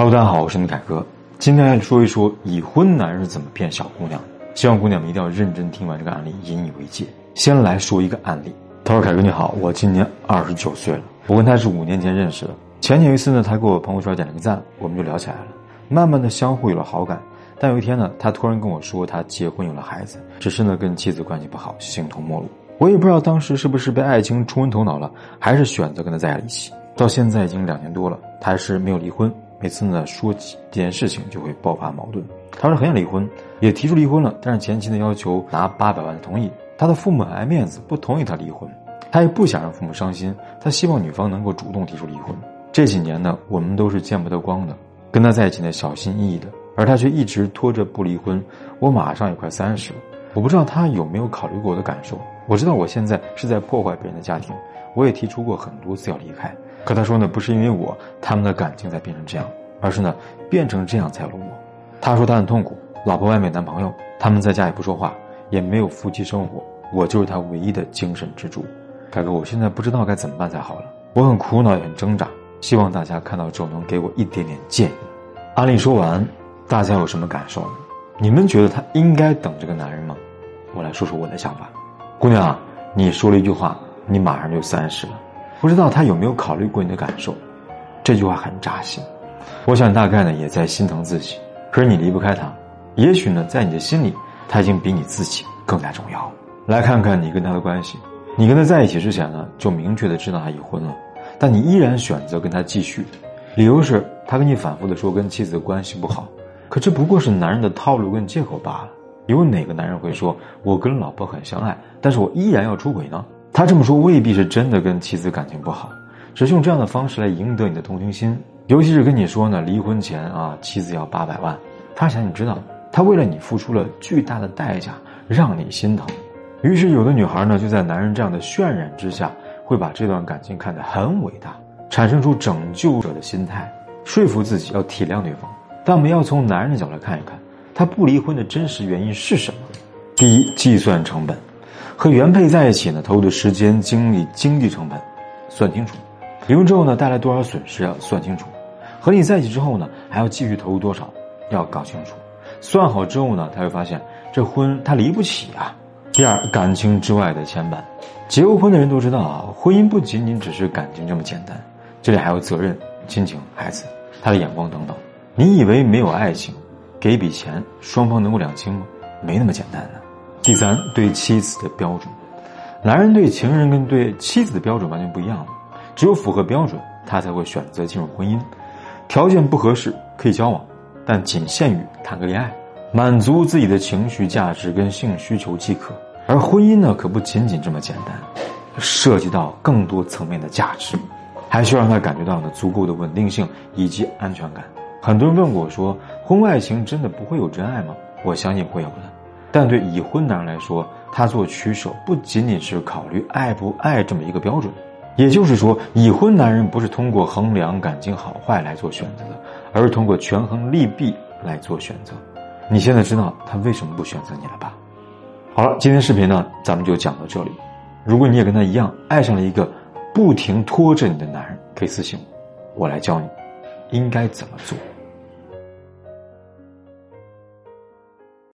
Hello，大家好，我是你凯哥。今天来说一说已婚男人怎么骗小姑娘。希望姑娘们一定要认真听完这个案例，引以为戒。先来说一个案例。他说：“凯哥你好，我今年二十九岁了，我跟他是五年前认识的。前年一次呢，他给我朋友圈点了个赞，我们就聊起来了，慢慢的相互有了好感。但有一天呢，他突然跟我说他结婚有了孩子，只是呢跟妻子关系不好，形同陌路。我也不知道当时是不是被爱情冲昏头脑了，还是选择跟他在一起。到现在已经两年多了，他还是没有离婚。每次呢说起这件事情，就会爆发矛盾。他说很想离婚，也提出离婚了，但是前妻呢要求拿八百万的同意。他的父母爱面子，不同意他离婚。他也不想让父母伤心，他希望女方能够主动提出离婚。这几年呢，我们都是见不得光的，跟他在一起呢小心翼翼的，而他却一直拖着不离婚。我马上也快三十了，我不知道他有没有考虑过我的感受。我知道我现在是在破坏别人的家庭，我也提出过很多次要离开。可他说呢，不是因为我，他们的感情才变成这样，而是呢，变成这样才有了我。他说他很痛苦，老婆外面男朋友，他们在家也不说话，也没有夫妻生活，我就是他唯一的精神支柱。凯哥，我现在不知道该怎么办才好了，我很苦恼也很挣扎，希望大家看到之后能给我一点点建议。阿丽说完，大家有什么感受呢？你们觉得他应该等这个男人吗？我来说说我的想法。姑娘，你说了一句话，你马上就三十了。不知道他有没有考虑过你的感受？这句话很扎心。我想大概呢也在心疼自己。可是你离不开他，也许呢在你的心里他已经比你自己更加重要。来看看你跟他的关系。你跟他在一起之前呢就明确的知道他已婚了，但你依然选择跟他继续，理由是他跟你反复的说跟妻子的关系不好。可这不过是男人的套路跟借口罢了。有哪个男人会说我跟老婆很相爱，但是我依然要出轨呢？他这么说未必是真的跟妻子感情不好，只是用这样的方式来赢得你的同情心。尤其是跟你说呢，离婚前啊，妻子要八百万，他想你知道，他为了你付出了巨大的代价，让你心疼。于是有的女孩呢，就在男人这样的渲染之下，会把这段感情看得很伟大，产生出拯救者的心态，说服自己要体谅对方。但我们要从男人的角度来看一看，他不离婚的真实原因是什么？第一，计算成本。和原配在一起呢，投入的时间、精力、经济成本，算清楚；离婚之后呢，带来多少损失要算清楚；和你在一起之后呢，还要继续投入多少，要搞清楚。算好之后呢，他会发现这婚他离不起啊。第二，感情之外的牵绊，结过婚的人都知道啊，婚姻不仅仅只是感情这么简单，这里还有责任、亲情、孩子、他的眼光等等。你以为没有爱情，给一笔钱，双方能够两清吗？没那么简单的。第三，对妻子的标准，男人对情人跟对妻子的标准完全不一样只有符合标准，他才会选择进入婚姻。条件不合适可以交往，但仅限于谈个恋爱，满足自己的情绪价值跟性需求即可。而婚姻呢，可不仅仅这么简单，涉及到更多层面的价值，还需要让他感觉到呢足够的稳定性以及安全感。很多人问过我说，婚外情真的不会有真爱吗？我相信会有的。但对已婚男人来说，他做取舍不仅仅是考虑爱不爱这么一个标准，也就是说，已婚男人不是通过衡量感情好坏来做选择的，而是通过权衡利弊来做选择。你现在知道他为什么不选择你了吧？好了，今天视频呢，咱们就讲到这里。如果你也跟他一样爱上了一个不停拖着你的男人，可以私信我，我来教你应该怎么做。